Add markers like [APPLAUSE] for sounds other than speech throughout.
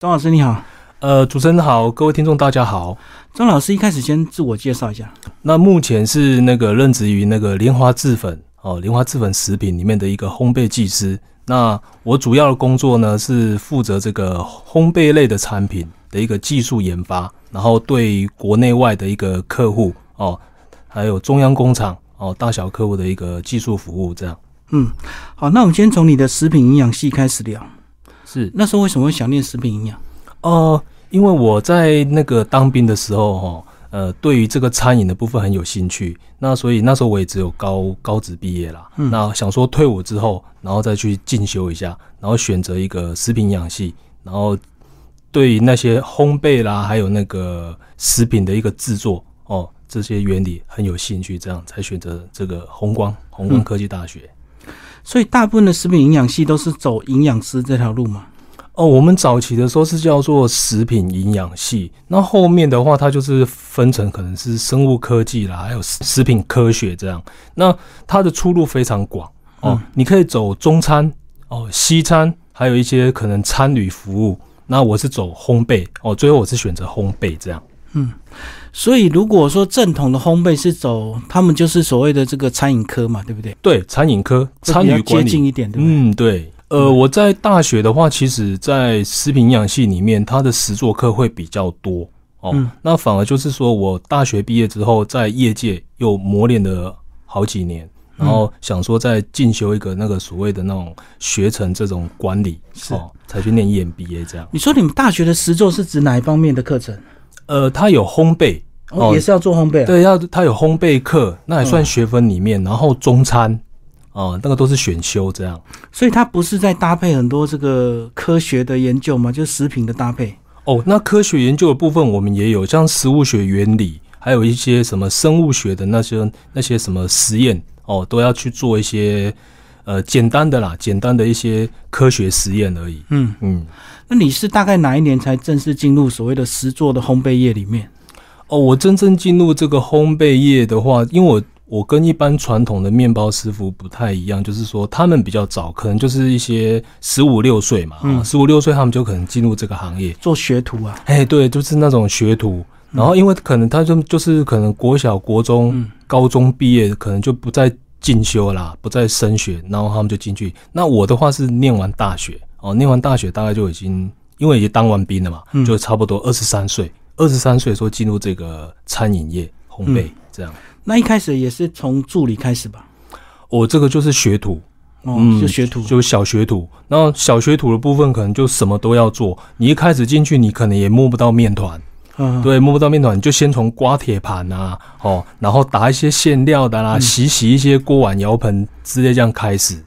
张老师你好，呃，主持人好，各位听众大家好。张老师一开始先自我介绍一下。那目前是那个任职于那个莲花制粉哦，莲花制粉食品里面的一个烘焙技师。那我主要的工作呢是负责这个烘焙类的产品的一个技术研发，然后对国内外的一个客户哦，还有中央工厂哦，大小客户的一个技术服务这样。嗯，好，那我们先从你的食品营养系开始聊。是那时候为什么会想念食品营养？哦，因为我在那个当兵的时候哦，呃，对于这个餐饮的部分很有兴趣，那所以那时候我也只有高高职毕业啦。嗯那想说退伍之后，然后再去进修一下，然后选择一个食品营养系，然后对于那些烘焙啦，还有那个食品的一个制作哦，这些原理很有兴趣，这样才选择这个红光红光科技大学。所以大部分的食品营养系都是走营养师这条路吗。哦，我们早期的时候是叫做食品营养系，那后面的话，它就是分成可能是生物科技啦，还有食食品科学这样。那它的出路非常广哦，你可以走中餐哦、西餐，还有一些可能餐旅服务。那我是走烘焙哦，最后我是选择烘焙这样。所以如果说正统的烘焙是走，他们就是所谓的这个餐饮科嘛，对不对？对，餐饮科这比较参与接近一点，对不对？嗯，对。呃，我在大学的话，其实，在食品营养系里面，它的实作课会比较多哦。嗯那反而就是说我大学毕业之后，在业界又磨练了好几年，然后想说再进修一个那个所谓的那种学成这种管理是哦，才去念 EMBA 这样。你说你们大学的实作是指哪一方面的课程？呃，它有烘焙，也是要做烘焙、啊。，对，要它有烘焙课，那也算学分里面，然后中餐。哦，那个都是选修这样。所以它不是在搭配很多这个科学的研究嘛，就是食品的搭配。哦，那科学研究的部分我们也有，像食物学原理，还有一些什么生物学的那些那些什么实验哦，都要去做一些呃简单的啦，简单的一些科学实验而已。嗯，嗯，那你是大概哪一年才正式进入所谓的实作的烘焙业里面？哦，我真正进入这个烘焙业的话，因为我我跟一般传统的面包师傅不太一样，就是说他们比较早，可能就是一些十五六岁嘛，嗯十五六岁他们就可能进入这个行业。做学徒啊？哎，对，就是那种学徒，然后因为可能他就就是可能国小、国中、嗯高中毕业，可能就不再进修啦，不再升学，然后他们就进去。那我的话是念完大学哦，念完大学大概就已经，因为已经当完兵了嘛，嗯就差不多二十三岁，二十三岁说进入这个餐饮业烘焙、嗯这样。那一开始也是从助理开始吧？我、这个就是学徒，哦，嗯就学徒。就小学徒。然后小学徒的部分可能就什么都要做，你一开始进去，你可能也摸不到面团。嗯，对，摸不到面团，你就先从刮铁盘啊，哦，然后打一些馅料的啦，嗯洗洗一些锅碗瓢盆之类，这样开始。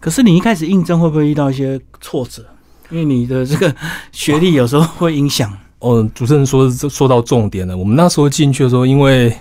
可是你一开始应征会不会遇到一些挫折？因为你的这个学历有时候会影响。哦，主持人说说到重点了，我们那时候进去的时候，因为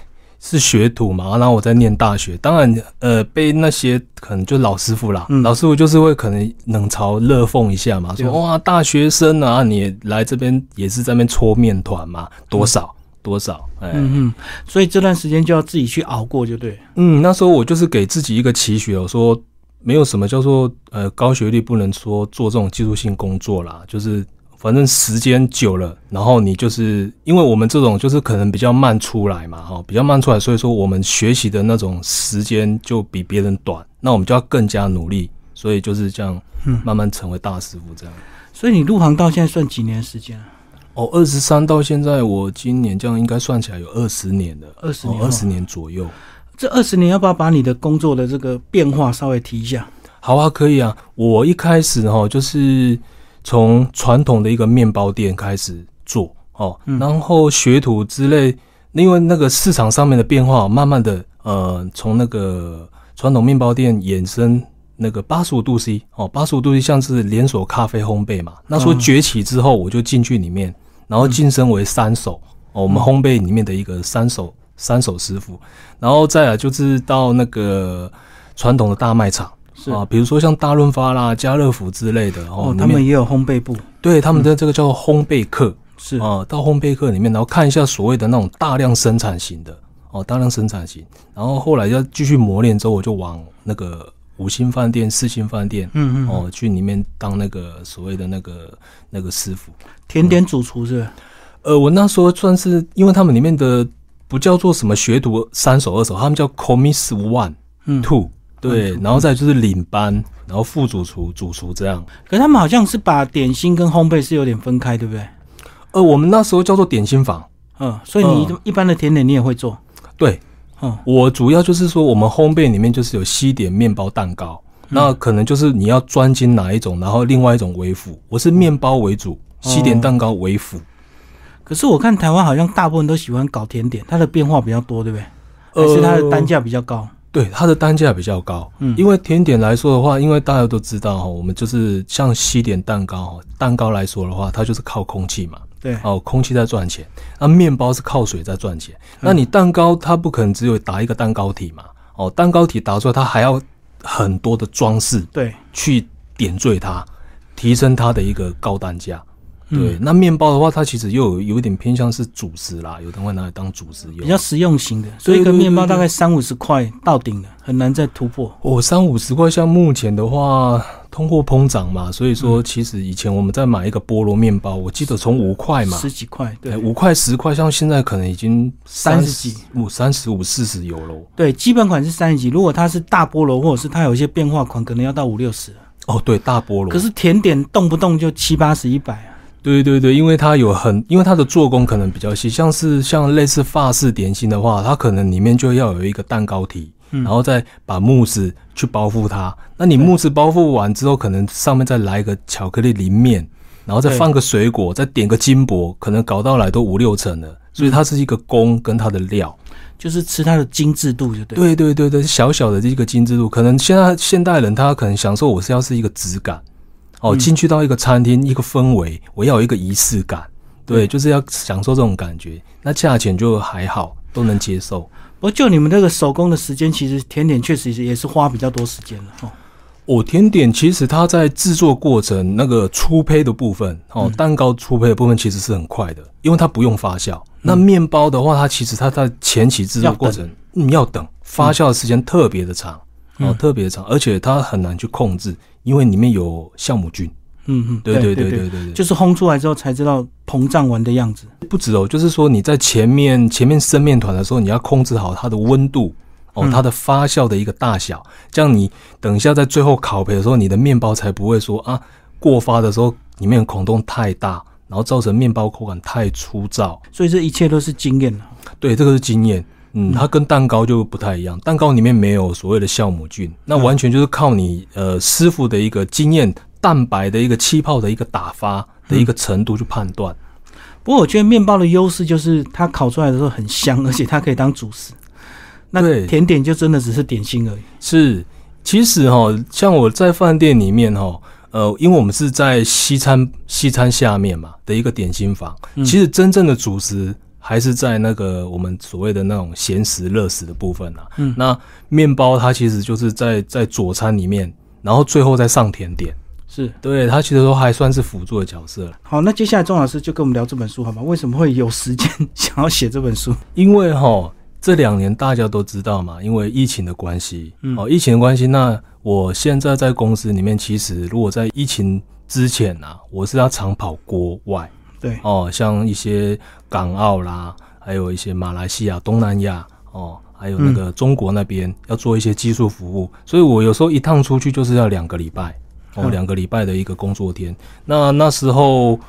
是学徒嘛，然后我在念大学，当然，呃，被那些可能就老师傅啦，嗯。老师傅就是会可能冷嘲热讽一下嘛，对。说哇，大学生啊，你来这边也是在那边搓面团嘛，多少、多少，哎、嗯嗯，所以这段时间就要自己去熬过，就对。嗯，那时候我就是给自己一个期许，我说没有什么叫做呃高学历不能说做这种技术性工作啦，就是反正时间久了，然后你就是因为我们这种就是可能比较慢出来嘛，哈，比较慢出来，所以说我们学习的那种时间就比别人短，那我们就要更加努力，所以就是这样嗯慢慢成为大师傅这样。所以你入行到现在算几年时间啊？哦，二十三到现在，我今年这样应该算起来有二十年了，二十年二十、年左右。这二十年要不要把你的工作的这个变化稍微提一下？好啊，可以啊。我一开始哈，就是从传统的一个面包店开始做哦，嗯。然后学徒之类，因为那个市场上面的变化，慢慢的呃，从那个传统面包店衍生那个八十五度 C 哦，八十五度 C 像是连锁咖啡烘焙嘛，那时候嗯。崛起之后，我就进去里面，然后晋升为三手哦，我们烘焙里面的一个三手三手师傅，然后再来就是到那个传统的大卖场。是。啊，比如说像大润发啦、家乐福之类的哦，他们也有烘焙部，对他们的这个叫做烘焙课是。啊，到烘焙课里面，然后看一下所谓的那种大量生产型的哦，大量生产型，然后后来要继续磨练之后，我就往那个五星饭店、四星饭店，嗯嗯，哦，去里面当那个所谓的那个那个师傅。甜点主厨是？呃，我那时候算是，因为他们里面的不叫做什么学徒三手二手，他们叫 commis one 嗯 two，对，然后再就是领班，然后副主厨、主厨这样。可是他们好像是把点心跟烘焙是有点分开，对不对？呃，我们那时候叫做点心房，嗯，所以你一般的甜点你也会做，对嗯我主要就是说，我们烘焙里面就是有西点、面包、蛋糕，那可能就是你要专精哪一种，然后另外一种为辅。我是面包为主，西点蛋糕为辅。可是我看台湾好像大部分都喜欢搞甜点，它的变化比较多，对不对？还是它的单价比较高？对，它的单价比较高。嗯。因为甜点来说的话，因为大家都知道哈，我们就是像西点蛋糕哈，蛋糕来说的话，它就是靠空气嘛，对，哦，空气在赚钱，那面包是靠水在赚钱。那你蛋糕它不可能只有打一个蛋糕体嘛，哦，蛋糕体打出来，它还要很多的装饰对，去点缀它，提升它的一个高单价。嗯对，那面包的话，它其实又有有一点偏向是主食啦，有的会拿来当主食用比。较实用型的，所以一个面包大概三五十块到顶了，很难再突破。我三五十块，像目前的话，通货膨胀嘛，所以说其实以前我们在买一个菠萝面包，我记得从五块嘛，十几块，对哎，五块十块，像现在可能已经三十几五、三十五、四十有喽。对，基本款是三十几，如果它是大菠萝，或者是它有一些变化款，可能要到五六十。哦，对，大菠萝。可是甜点动不动就七八十、一百啊。对对对，因为它有很，因为它的做工可能比较细，像是像类似法式点心的话，它可能里面就要有一个蛋糕体，嗯然后再把慕斯去包覆它。那你慕斯包覆完之后，可能上面再来一个巧克力淋面，然后再放个水果，再点个金箔，可能搞到来都五六层了。所以它是一个工跟它的料。就是吃它的精致度就对。，对对对对，小小的这个精致度，可能现在现代人他可能享受我是要是一个质感，哦，嗯。进去到一个餐厅一个氛围，我要有一个仪式感，对，就是要享受这种感觉。那价钱就还好，都能接受。不过就你们这个手工的时间，其实甜点确实也是花比较多时间了哦。哦，甜点其实它在制作过程那个初胚的部分，哦，蛋糕初胚的部分其实是很快的，因为它不用发酵。那面包的话，它其实它在前期制作过程，你，要等。发酵的时间特别的长，哦，特别长，而且它很难去控制，因为里面有酵母菌，嗯嗯，对对对对对，就是烘出来之后才知道膨胀完的样子。不止哦，就是说你在前面前面生面团的时候，你要控制好它的温度哦，它的发酵的一个大小，这样你等一下在最后烤焙的时候，你的面包才不会说啊过发的时候里面的孔洞太大，然后造成面包口感太粗糙。所以这一切都是经验啊，对，这个是经验。嗯，它跟蛋糕就不太一样，蛋糕里面没有所谓的酵母菌，那完全就是靠你呃师傅的一个经验，蛋白的一个气泡的一个打发的一个程度去判断。不过我觉得面包的优势就是它烤出来的时候很香，而且它可以当主食。那对甜点就真的只是点心而已。是，其实哈，像我在饭店里面哈，呃，因为我们是在西餐西餐下面嘛的一个点心房，其实真正的主食还是在那个我们所谓的那种咸食、热食的部分啊。嗯那面包它其实就是在在佐餐里面，然后最后再上甜点，是对它其实都还算是辅助的角色。好，那接下来钟老师就跟我们聊这本书好吗？为什么会有时间想要写这本书？因为哈这两年大家都知道嘛，因为疫情的关系，嗯哦，疫情的关系，那我现在在公司里面，其实如果在疫情之前啊，我是要常跑国外对，哦，像一些港澳啦，还有一些马来西亚、东南亚哦，还有那个中国那边、要做一些技术服务，所以我有时候一趟出去就是要两个礼拜哦，嗯两个礼拜的一个工作天。那那时候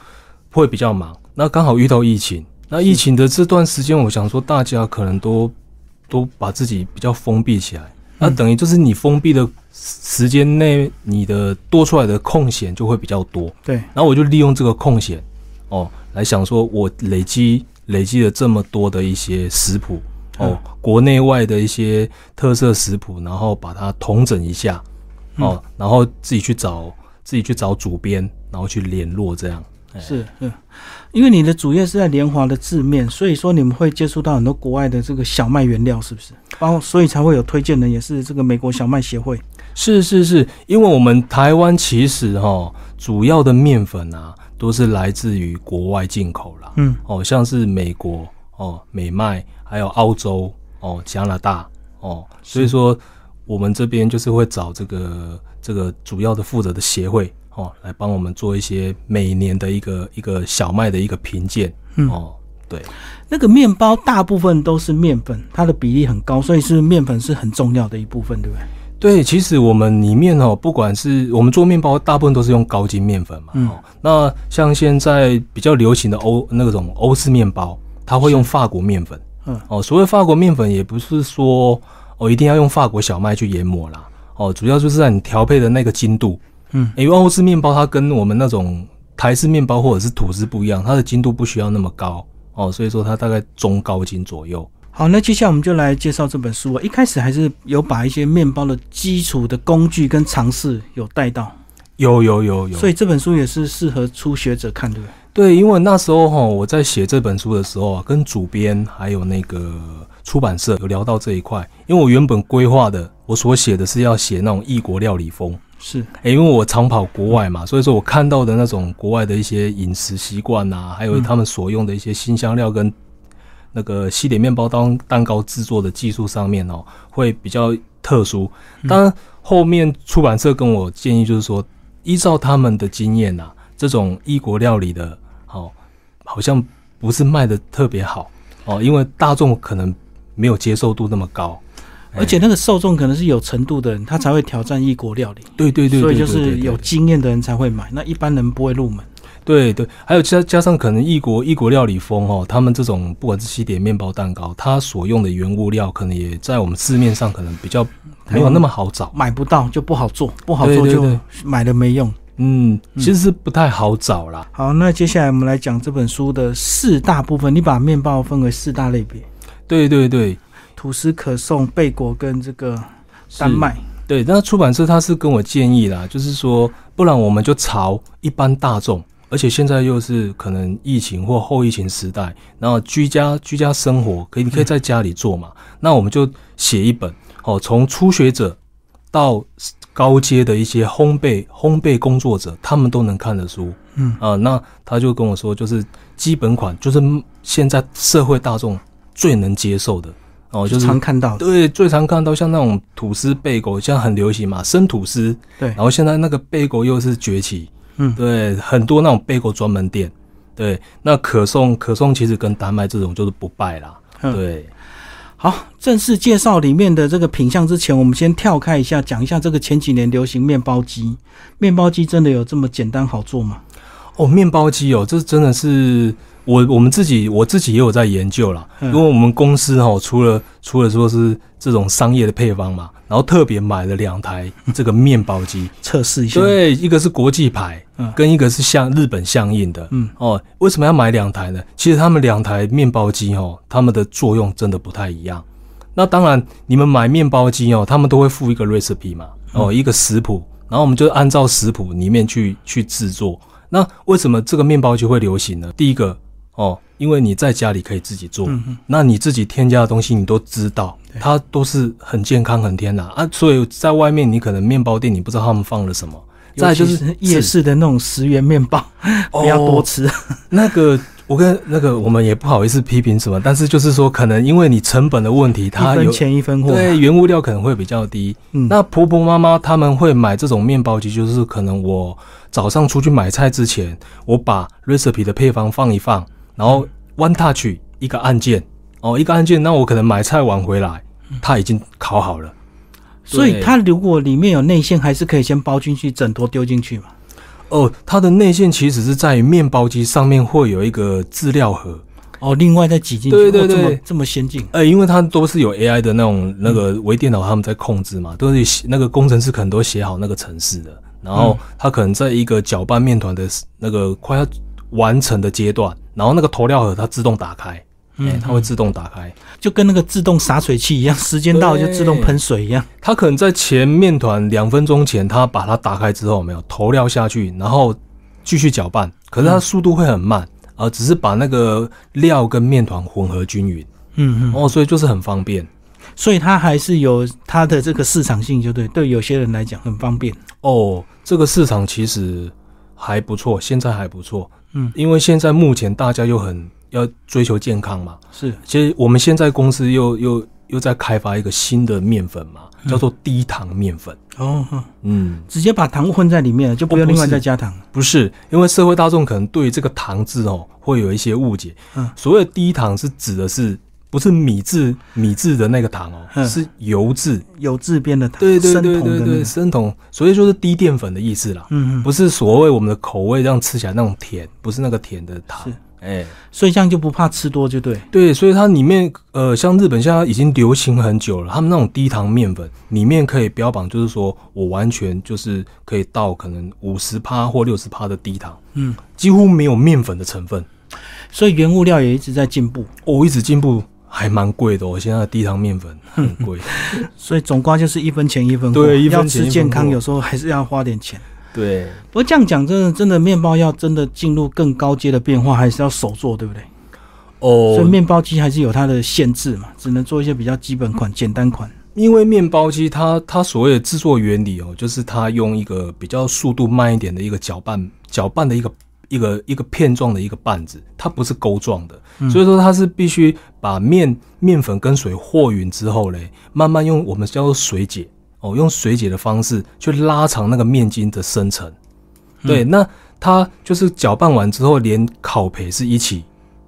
会比较忙，那刚好遇到疫情。那疫情的这段时间，我想说大家可能都都把自己比较封闭起来，那等于就是你封闭的时间内，你的多出来的空闲就会比较多。对，然后我就利用这个空闲哦，来想说，我累积累积了这么多的一些食谱哦，国内外的一些特色食谱，然后把它统整一下哦，然后自己去找自己去找主编，然后去联络这样。哎是是，因为你的主业是在联华的字面，所以说你们会接触到很多国外的这个小麦原料，是不是？包括所以才会有推荐的，也是这个美国小麦协会。是是是，因为我们台湾其实哈、主要的面粉啊都是来自于国外进口啦。嗯，哦，像是美国哦、美麦，还有澳洲哦、加拿大哦，所以说我们这边就是会找这个这个主要的负责的协会哦，来帮我们做一些每年的一个一个小麦的一个评鉴嗯哦。对，那个面包大部分都是面粉，它的比例很高，所以是面粉是很重要的一部分，对不对？对，其实我们里面哦，不管是我们做面包，大部分都是用高筋面粉嘛。嗯哦，那像现在比较流行的欧那种欧式面包，它会用法国面粉。嗯，哦，所谓法国面粉，也不是说哦一定要用法国小麦去研磨啦。哦，主要就是在你调配的那个精度。嗯，因为欧式面包它跟我们那种台式面包或者是吐司不一样，它的精度不需要那么高。哦，所以说它大概中高筋左右。好，那接下来我们就来介绍这本书啊。一开始还是有把一些面包的基础的工具跟尝试有带到，有有有有，所以这本书也是适合初学者看，对不对？对，因为那时候哈，我在写这本书的时候啊，跟主编还有那个出版社有聊到这一块。因为我原本规划的，我所写的是要写那种异国料理风。是，诶，因为我常跑国外嘛，所以说我看到的那种国外的一些饮食习惯呐，还有他们所用的一些新香料跟那个西点面包当蛋糕制作的技术上面哦，会比较特殊。当然，后面出版社跟我建议就是说，依照他们的经验呐、这种异国料理的，哦，好像不是卖的特别好哦，因为大众可能没有接受度那么高。而且那个受众可能是有程度的人，他才会挑战异国料理，对对对对所以就是有经验的人才会买，那一般人不会入门。对对，还有加加上可能异国异国料理风哦，他们这种不管是西点面包蛋糕，它所用的原物料可能也在我们市面上可能比较没有那么好找。买不到就不好做，不好做就买了没用。嗯，其实是不太好找啦。好，那接下来我们来讲这本书的四大部分。你把面包分为四大类别：对对对，吐司、可颂、贝果跟这个是丹麦。对，那出版社他是跟我建议啦，就是说，不然我们就朝一般大众，而且现在又是可能疫情或后疫情时代，然后居家居家生活，可以你可以在家里做嘛，那我们就写一本哦，从初学者到高阶的一些烘焙烘焙工作者，他们都能看的书。嗯啊、那他就跟我说，就是基本款，就是现在社会大众最能接受的哦，就是常看到的。对，最常看到像那种吐司贝狗，现在很流行嘛，生吐司。对然后现在那个贝狗又是崛起，嗯对，很多那种贝果专门店。对，那可颂可颂其实跟丹麦这种就是不败啦。嗯对，好，正式介绍里面的这个品相之前，我们先跳开一下，讲一下这个前几年流行面包机。面包机真的有这么简单好做吗？哦，面包机哦，这真的是我我们自己我自己也有在研究啦，嗯因为我们公司哦，除了除了说是这种商业的配方嘛，然后特别买了两台这个面包机，[LAUGHS] 测试一下。，对，一个是国际牌，嗯跟一个是像日本相应的，嗯，哦，为什么要买两台呢？其实他们两台面包机哦，它们的作用真的不太一样。那当然，你们买面包机哦，他们都会附一个 recipe 嘛，哦，一个食谱，然后我们就按照食谱里面去去制作。那为什么这个面包机会流行呢？第一个哦，因为你在家里可以自己做，嗯嗯那你自己添加的东西你都知道，它都是很健康、很天然啊。所以在外面你可能面包店你不知道他们放了什么。再就是夜市的那种十元面包，[LAUGHS] 哦不要多吃。[LAUGHS] 那个，我跟那个我们也不好意思批评什么，但是就是说，可能因为你成本的问题，一它有分钱一分货。对原物料可能会比较低。嗯，那婆婆妈妈他们会买这种面包机，就是可能我早上出去买菜之前，我把 recipe 的配方放一放，然后 one touch 一个按键，哦，一个按键，那我可能买菜晚回来，它已经烤好了。所以它如果里面有内馅，还是可以先包进去，整坨丢进去嘛。哦，它的内馅其实是在于面包机上面会有一个资料盒，哦，另外再挤进去，对对对哦这么这么先进。呃，因为它都是有 AI 的那种那个微电脑他们在控制嘛，都是写那个工程师可能都写好那个程式的，然后他可能在一个搅拌面团的那个快要完成的阶段，然后那个投料盒它自动打开，嗯哎、它会自动打开，就跟那个自动洒水器一样，时间到了就自动喷水一样。它可能在前面团两分钟前，它把它打开之后，没有投料下去，然后继续搅拌，可是它速度会很慢，啊、只是把那个料跟面团混合均匀，嗯嗯，哦，所以就是很方便。所以它还是有它的这个市场性，就对，对有些人来讲很方便。哦，这个市场其实还不错，现在还不错。嗯，因为现在目前大家又很要追求健康嘛。是，其实我们现在公司又又又在开发一个新的面粉嘛，叫做低糖面粉。哦，嗯，直接把糖混在里面了，就不用另外再加糖。不是，因为社会大众可能对这个糖字哦会有一些误解。嗯所谓的低糖是指的是不是米制米制的那个糖哦，嗯是油质。有字边的糖，对对生对对对，生酮，所以就是低淀粉的意思啦。嗯嗯，不是所谓我们的口味这样吃起来那种甜，不是那个甜的糖是。哎、所以这样就不怕吃多，就对。对，所以它里面呃，像日本现在已经流行很久了，他们那种低糖面粉里面可以标榜，就是说我完全就是可以到可能五十趴或六十趴的低糖，嗯，几乎没有面粉的成分。所以原物料也一直在进步，哦，一直进步，还蛮贵的哦。现在的低糖面粉 [LAUGHS] 很贵，所以总瓜就是一分钱一分货。对一分要钱一分吃健康，有时候还是要花点钱。对。不过这样讲，真的真的面包要真的进入更高阶的变化，还是要手做，对不对？哦所以哦，面包机还是有它的限制嘛，只能做一些比较基本款、简单款。因为面包机它它所谓的制作原理哦，就是它用一个比较速度慢一点的一个搅拌搅拌的一个一个一个片状的一个棒子，它不是钩状的，所以说它是必须把面面粉跟水和匀之后嘞，慢慢用我们叫做水解哦，用水解的方式去拉长那个面筋的生成。对，那它就是搅拌完之后，连烤培是一起。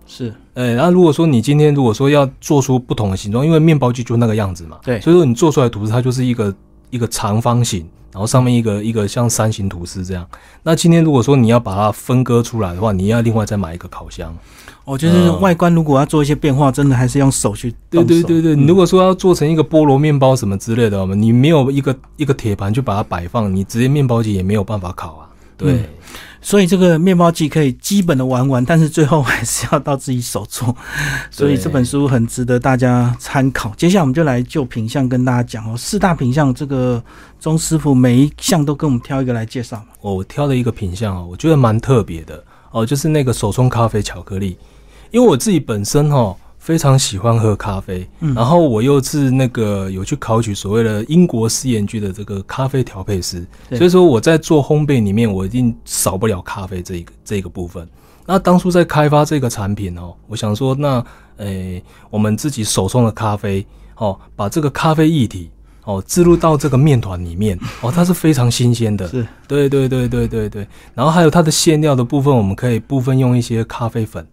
是，呃，那如果说你今天如果说要做出不同的形状，因为面包机就那个样子嘛，对。所以说你做出来的吐司它就是一个一个长方形，然后上面一个一个像三形吐司这样。那今天如果说你要把它分割出来的话，你要另外再买一个烤箱。哦，就是嗯外观如果要做一些变化，真的还是用手去对对对对，嗯你如果说要做成一个菠萝面包什么之类的，你没有一个一个铁盘去把它摆放，你直接面包机也没有办法烤啊。对，嗯所以这个面包机可以基本的玩玩，但是最后还是要到自己手做。所以这本书很值得大家参考。接下来我们就来就品相跟大家讲哦，四大品相，这个钟师傅每一项都跟我们挑一个来介绍。哦我挑了一个品相哦，我觉得蛮特别的哦，就是那个手冲咖啡巧克力。因为我自己本身哦非常喜欢喝咖啡，嗯。然后我又是那个有去考取所谓的英国试验局的这个咖啡调配师，所以说我在做烘焙里面，我一定少不了咖啡这一个这一个部分。那当初在开发这个产品哦，我想说，那诶、我们自己手冲的咖啡哦，把这个咖啡液体哦置入到这个面团里面哦，它是非常新鲜的，是。对对对对对对，然后还有它的馅料的部分，我们可以部分用一些咖啡粉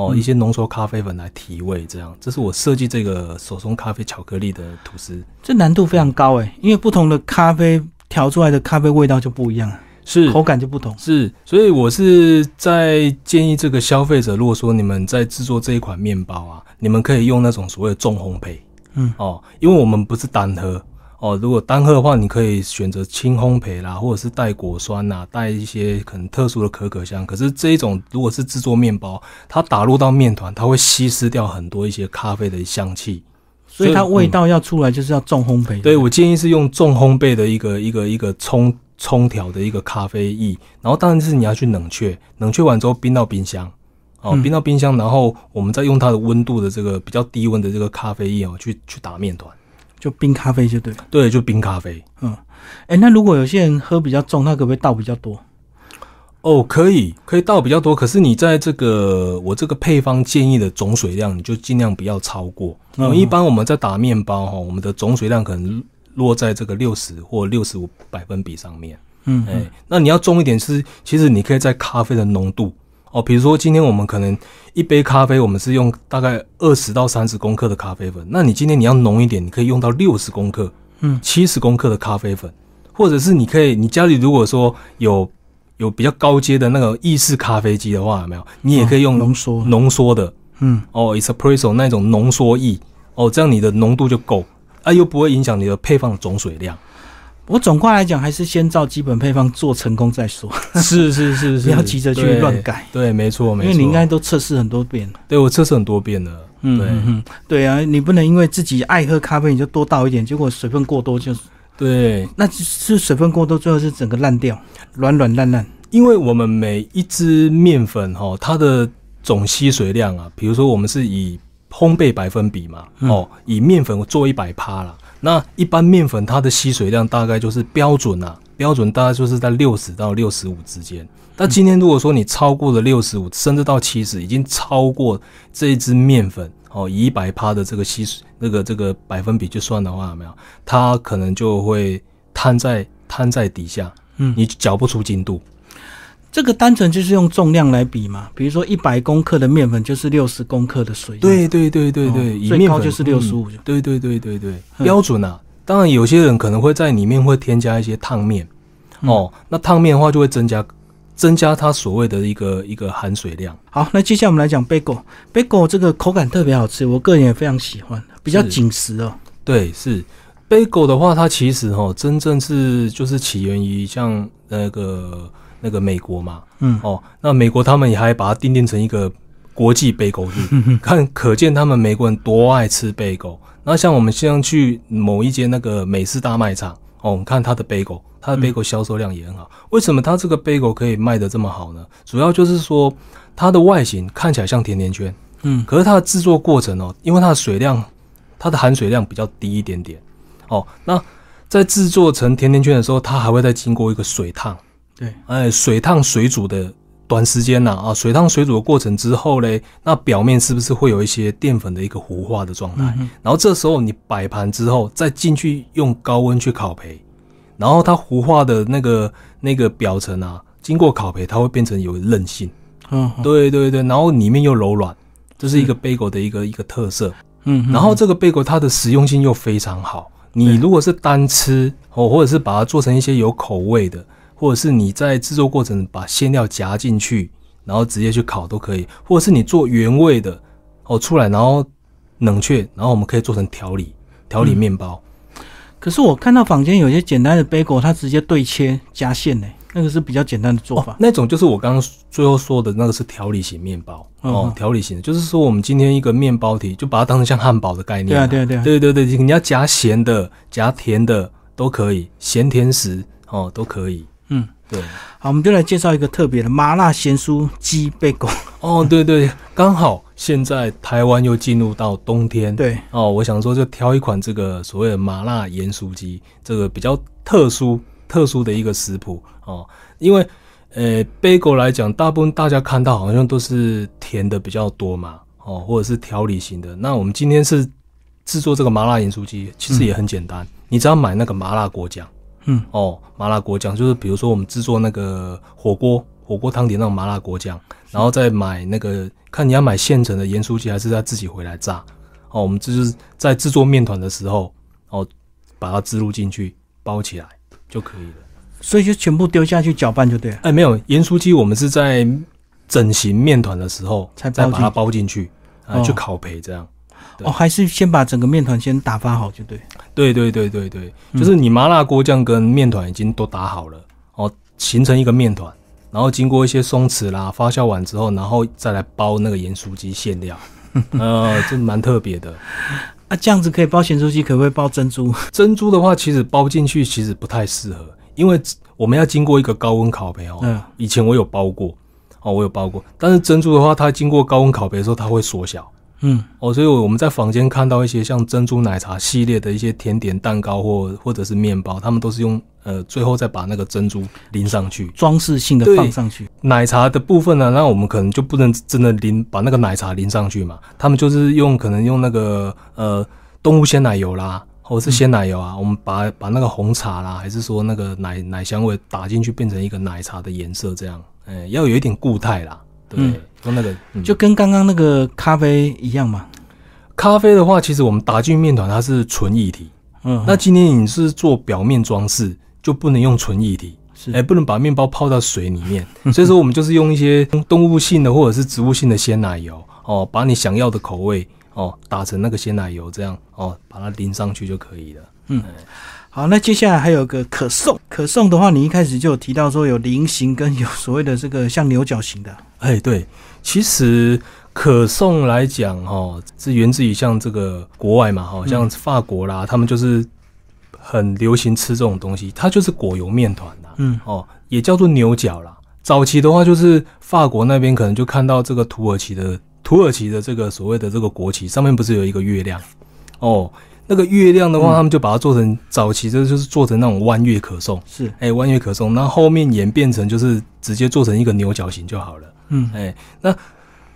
哦，嗯一些浓缩咖啡粉来提味，这样，这是我设计这个手冲咖啡巧克力的吐司。这难度非常高诶，因为不同的咖啡调出来的咖啡味道就不一样，是口感就不同。是，所以我是在建议这个消费者，如果说你们在制作这一款面包啊，你们可以用那种所谓的重烘焙，嗯哦，因为我们不是单喝。哦，如果单喝的话，你可以选择轻烘焙啦，或者是带果酸呐，带一些可能特殊的可可香。可是这一种如果是制作面包，它打入到面团，它会稀释掉很多一些咖啡的香气。所以它味道要出来就是要重烘焙。对我建议是用重烘焙的一个一个一个冲冲调的一个咖啡液，然后当然是你要去冷却，冷却完之后冰到冰箱，哦，嗯冰到冰箱，然后我们再用它的温度的这个比较低温的这个咖啡液哦，去去打面团，就冰咖啡就对了。对，就冰咖啡。嗯哎、那如果有些人喝比较重，他可不可以倒比较多？哦，可以，可以倒比较多，可是你在这个我这个配方建议的总水量，你就尽量不要超过。嗯因为一般我们在打面包哈，我们的总水量可能落在这个六十或六十五百分比上面。嗯，哎、那你要重一点是，其实你可以在咖啡的浓度哦，比如说今天我们可能一杯咖啡，我们是用大概二十到三十公克的咖啡粉，那你今天你要浓一点，你可以用到六十公克，嗯七十公克的咖啡粉，或者是你可以，你家里如果说有有比较高阶的那个意式咖啡机的话，有没有？你也可以用浓缩。浓缩的嗯，哦，espresso 那种浓缩液哦，这样你的浓度就够啊，又不会影响你的配方的总水量。我总括来讲，还是先照基本配方做成功再说，[LAUGHS] 是是是 [LAUGHS] 不要急着去乱改。对，没错，没错。因为你应该都测试很多遍了。对我测试很多遍了。对嗯嗯嗯，对啊，你不能因为自己爱喝咖啡你就多倒一点，结果水分过多就是，对，[LAUGHS] 那是水分过多，最后是整个烂掉，软软烂烂。因为我们每一支面粉哈，它的总吸水量啊，比如说我们是以烘焙百分比嘛，嗯哦，以面粉做一百趴啦。那一般面粉它的吸水量大概就是标准啊，标准大概就是在六十到六十五之间。那今天如果说你超过了六十五，甚至到七十，已经超过这一支面粉哦，以一百趴的这个吸水那个这个百分比去算的话，有没有？它可能就会摊在摊在底下，嗯你搅不出精度。这个单纯就是用重量来比嘛，比如说一百公克的面粉就是六十公克的水，对对对对对，哦最以面粉高就是六十五对对对对对，嗯。标准啊。当然，有些人可能会在里面会添加一些烫面，嗯。哦，那烫面的话就会增加增加它所谓的一个一个含水量。好，那接下来我们来讲 bagel，bagel 这个口感特别好吃，我个人也非常喜欢，比较是紧实哦。对，是。bagel 的话，它其实哈、真正是就是起源于像那个那个美国嘛，嗯，哦，那美国他们也还把它定定成一个国际 bagel 日，[LAUGHS] 看可见他们美国人多爱吃 bagel。那像我们现在去某一间那个美式大卖场，哦，我们看它的 bagel，它的 bagel 销售量也很好。为什么它这个 bagel 可以卖的这么好呢？主要就是说它的外形看起来像甜甜圈，嗯可是它的制作过程哦，因为它的水量，它的含水量比较低一点点，哦，那在制作成甜甜圈的时候，它还会再经过一个水烫。对，哎，水烫水煮的短时间呐啊，水烫水煮的过程之后嘞，那表面是不是会有一些淀粉的一个糊化的状态？然后这时候你摆盘之后，再进去用高温去烤焙，然后它糊化的那个那个表层啊，经过烤焙，它会变成有韧性。嗯对对对，然后里面又柔软，这是一个 bagel 的一个一个特色。嗯，然后这个贝果它的实用性又非常好，你如果是单吃哦，或者是把它做成一些有口味的，或者是你在制作过程把馅料夹进去，然后直接去烤都可以，或者是你做原味的哦出来，然后冷却，然后我们可以做成调理调理面包。可是我看到坊间有些简单的 bagel，它直接对切加馅呢，那个是比较简单的做法。哦，那种就是我刚刚最后说的那个是调理型面包嗯哦，调理型的，就是说我们今天一个面包体就把它当成像汉堡的概念嘛，对啊，对啊，对啊。对对对，你要夹咸的、夹甜的都可以，咸甜食哦都可以。嗯，对，好，我们就来介绍一个特别的麻辣咸酥鸡 bagel。哦对对，刚好现在台湾又进入到冬天，对，哦，我想说就挑一款这个所谓的麻辣盐酥鸡，这个比较特殊特殊的一个食谱。哦，因为呃，bagel 来讲，大部分大家看到好像都是甜的比较多嘛，哦，或者是调理型的。那我们今天是制作这个麻辣盐酥鸡，其实也很简单，你只要买那个麻辣果酱，嗯，哦，麻辣锅酱就是比如说我们制作那个火锅火锅汤底那种麻辣锅酱，然后再买那个看你要买现成的盐酥鸡，还是要自己回来炸。哦，我们这就是在制作面团的时候，哦，把它植入进去，包起来就可以了。所以就全部丢下去搅拌就对了。哎，没有盐酥鸡，我们是在整形面团的时候才再把它包进去，啊，哦去烤焙这样。对哦，还是先把整个面团先打发好就对。对对对对对，嗯就是你麻辣锅酱跟面团已经都打好了，哦，形成一个面团，然后经过一些松弛啦、发酵完之后，然后再来包那个盐酥鸡馅料，[LAUGHS] 呃，这蛮特别的。啊，这样子可以包咸酥鸡，可不可以包珍珠？珍珠的话，其实包进去其实不太适合，因为我们要经过一个高温烤焙哦。嗯以前我有包过，哦，我有包过，但是珍珠的话，它经过高温烤焙的时候，它会缩小。嗯，哦，所以我们在房间看到一些像珍珠奶茶系列的一些甜点蛋糕或或者是面包，他们都是用呃最后再把那个珍珠淋上去。装饰性的放上去。奶茶的部分呢，那我们可能就不能真的淋把那个奶茶淋上去嘛，他们就是用可能用那个呃动物鲜奶油啦，或者是鲜奶油啊，我们把把那个红茶啦，还是说那个奶奶香味打进去，变成一个奶茶的颜色，这样，哎、要有一点固态啦。对，嗯说那个、嗯。就跟刚刚那个咖啡一样嘛。咖啡的话，其实我们打进面团它是纯液体，嗯，那今天你是做表面装饰，就不能用纯液体，是。哎、不能把面包泡到水里面。[LAUGHS] 所以说，我们就是用一些动物性的或者是植物性的鲜奶油哦，把你想要的口味哦打成那个鲜奶油，这样哦把它淋上去就可以了。好，那接下来还有个可颂。可颂的话，你一开始就有提到说有菱形跟有所谓的这个像牛角形的。哎，对，其实可颂来讲，哈，是源自于像这个国外嘛，哈，像法国啦，他们就是很流行吃这种东西，它就是果油面团啦，嗯，哦，也叫做牛角啦。早期的话，就是法国那边可能就看到这个土耳其的土耳其的这个所谓的这个国旗上面不是有一个月亮，哦。那个月亮的话，他们就把它做成早期这就是做成那种弯月可颂，是，哎、弯月可颂，那后面演变成就是直接做成一个牛角形就好了。嗯，哎，那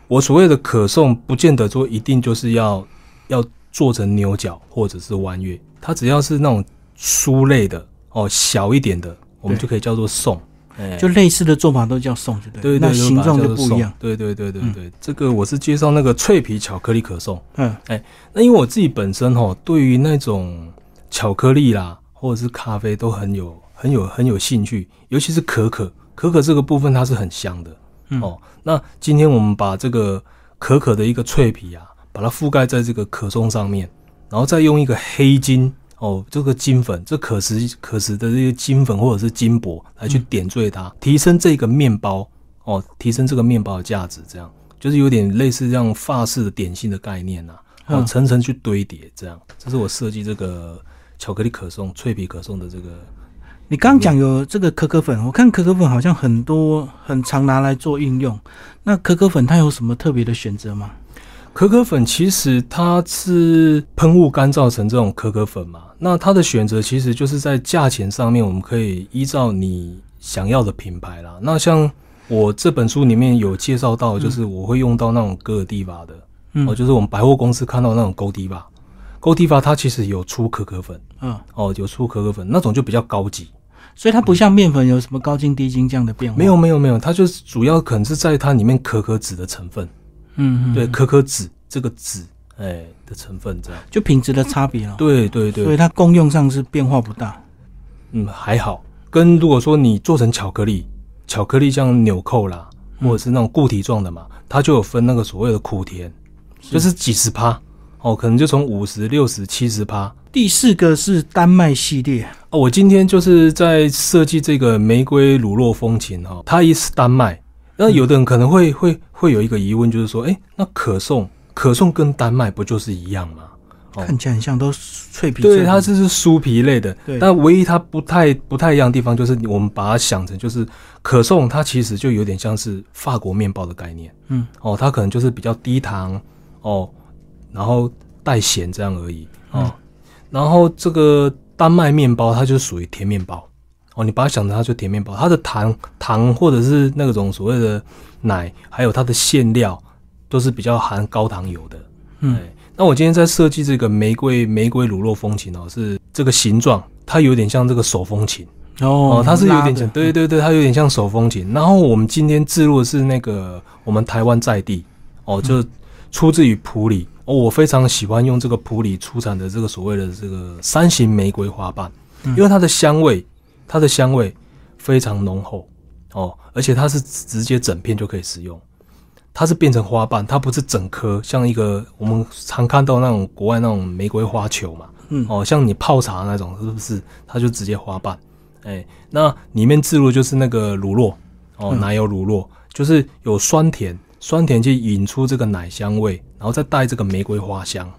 我所谓的可颂，不见得说一定就是要要做成牛角或者是弯月，它只要是那种酥类的哦，小一点的，我们就可以叫做颂。就类似的做法都叫送，就对。对对，那形状就不一样颂。对对对对对，这个我是介绍那个脆皮巧克力可颂。嗯那因为我自己本身哈，对于那种巧克力啦，或者是咖啡都很有很有很有兴趣，尤其是可可，可可这个部分它是很香的。嗯哦，那今天我们把这个可可的一个脆皮啊，把它覆盖在这个可颂上面，然后再用一个黑金哦，这个金粉，这可食可食的这个金粉或者是金箔来去点缀它，提升这个面包哦，提升这个面包的价值，这样就是有点类似这样法式的点心的概念呐、层层去堆叠，这样，这是我设计这个巧克力可颂、脆皮可颂的这个。你刚刚讲有这个可可粉，我看可可粉好像很多很常拿来做应用。那可可粉它有什么特别的选择吗？可可粉其实它是喷雾干燥成这种可可粉嘛，那它的选择其实就是在价钱上面，我们可以依照你想要的品牌啦。那像我这本书里面有介绍到，就是我会用到那种哥尔蒂瓦的，嗯哦，就是我们百货公司看到那种勾迪瓦，勾迪瓦它其实有出可可粉，嗯，哦，有出可可粉，那种就比较高级。所以它不像面粉有什么高筋低筋这样的变化。没有，没有没有，它就是主要可能是在它里面可可脂的成分，嗯嗯，对，可可脂这个脂，哎的成分这样。就品质的差别了。对对对，所以它功用上是变化不大。嗯，还好。跟如果说你做成巧克力，巧克力像纽扣啦，或者是那种固体状的嘛，它就有分那个所谓的苦甜，就是几十趴哦，可能就从五十、六十、七十趴。第四个是丹麦系列，哦，我今天就是在设计这个玫瑰乳酪风情哈，它也是丹麦。那有的人可能会会会有一个疑问，就是说，哎、那可颂可颂跟丹麦不就是一样吗？哦看起来很像都是脆皮。对，它这是酥皮类的，对但唯一它不太不太一样的地方，就是我们把它想成就是可颂，它其实就有点像是法国面包的概念嗯哦，它可能就是比较低糖哦，然后带咸这样而已哦。嗯然后这个丹麦面包，它就属于甜面包哦，你把它想成它就甜面包，它的糖糖或者是那种所谓的奶，还有它的馅料都是比较含高糖油的。嗯。哎，那我今天在设计这个玫瑰玫瑰乳酪风琴哦，是这个形状，它有点像这个手风琴哦。哦，它是有点像，对对对，它有点像手风琴。然后我们今天制入的是那个我们台湾在地哦，就出自于普里。哦，我非常喜欢用这个普里出产的这个所谓的这个三型玫瑰花瓣，因为它的香味，它的香味非常浓厚哦，而且它是直接整片就可以食用。它是变成花瓣，它不是整颗，像一个我们常看到那种国外那种玫瑰花球嘛，嗯哦，像你泡茶那种，是不是？它就直接花瓣，哎，那里面置入就是那个乳酪，哦，嗯奶油乳酪，就是有酸甜，酸甜去引出这个奶香味，然后再带这个玫瑰花香。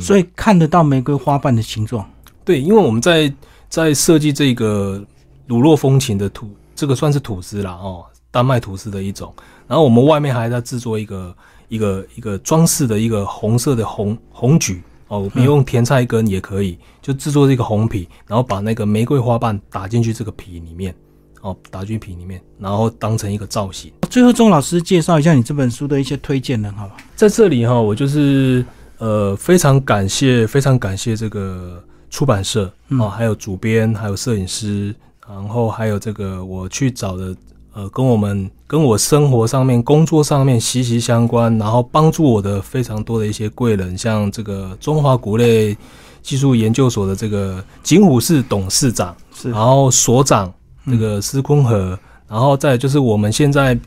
所以看得到玫瑰花瓣的形状。对，因为我们在在设计这个乳酪风情的吐，这个算是吐司啦，哦，丹麦吐司的一种。然后我们外面还在制作一个一个一个装饰的一个红色的红红菊哦，你用甜菜根也可以，就制作这个红皮，然后把那个玫瑰花瓣打进去这个皮里面，哦，打进皮里面，然后当成一个造型。最后，钟老师介绍一下你这本书的一些推荐人，好吧？在这里哈，我就是呃非常感谢，非常感谢这个出版社嗯。哦，还有主编，还有摄影师，然后还有这个我去找的呃跟我们跟我生活上面、工作上面息息相关，然后帮助我的非常多的一些贵人，像这个中华谷类技术研究所的这个景虎市董事长，是。然后所长这个施坤和，然后再就是我们现在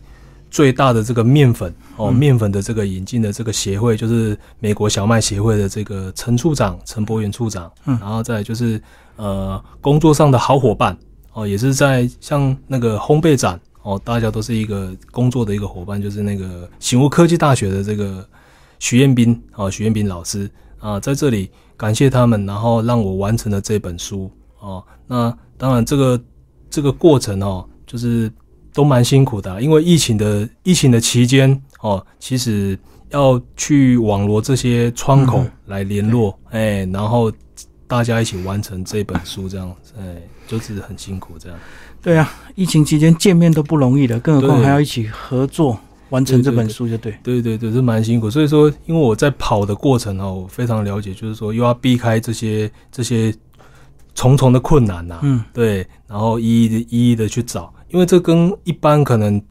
最大的这个面粉哦，嗯面粉的这个引进的这个协会，就是美国小麦协会的这个陈处长陈博元处长，嗯然后再就是呃工作上的好伙伴哦，也是在像那个烘焙展哦，大家都是一个工作的一个伙伴，就是那个醒悟科技大学的这个徐彦斌哦，徐彦斌老师啊，在这里感谢他们，然后让我完成了这本书哦。那当然，这个这个过程哦，就是都蛮辛苦的啊、因为疫情的疫情的期间哦，其实要去网罗这些窗口嗯来联络，哎、然后大家一起完成这本书，这样，哎，就是很辛苦这样。对啊，疫情期间见面都不容易的，更何况还要一起合作完成这本书，就对。对对对，是蛮辛苦。所以说，因为我在跑的过程哦，我非常了解，就是说又要避开这些这些重重的困难呐，嗯，对，然后一一的一一的去找，因为这跟一般可能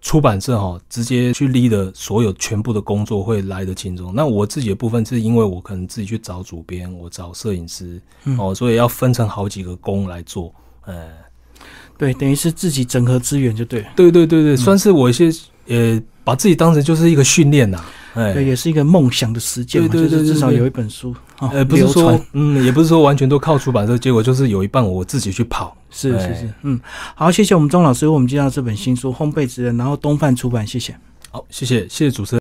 出版社哈直接去立的所有全部的工作会来得轻松。那我自己的部分是因为我可能自己去找主编，我找摄影师，哦，所以要分成好几个工来做，呃。对，等于是自己整合资源就对。对对对对，算是我一些呃，把自己当成就是一个训练呐，哎，对，也是一个梦想的实践嘛，就是至少有一本书，呃，不是说，嗯，也不是说完全都靠出版社，结果就是有一半我自己去跑。是是是，嗯，好，谢谢我们钟老师为我们介绍这本新书《烘焙之人》，然后东贩出版，谢谢。好，谢谢，谢谢主持人。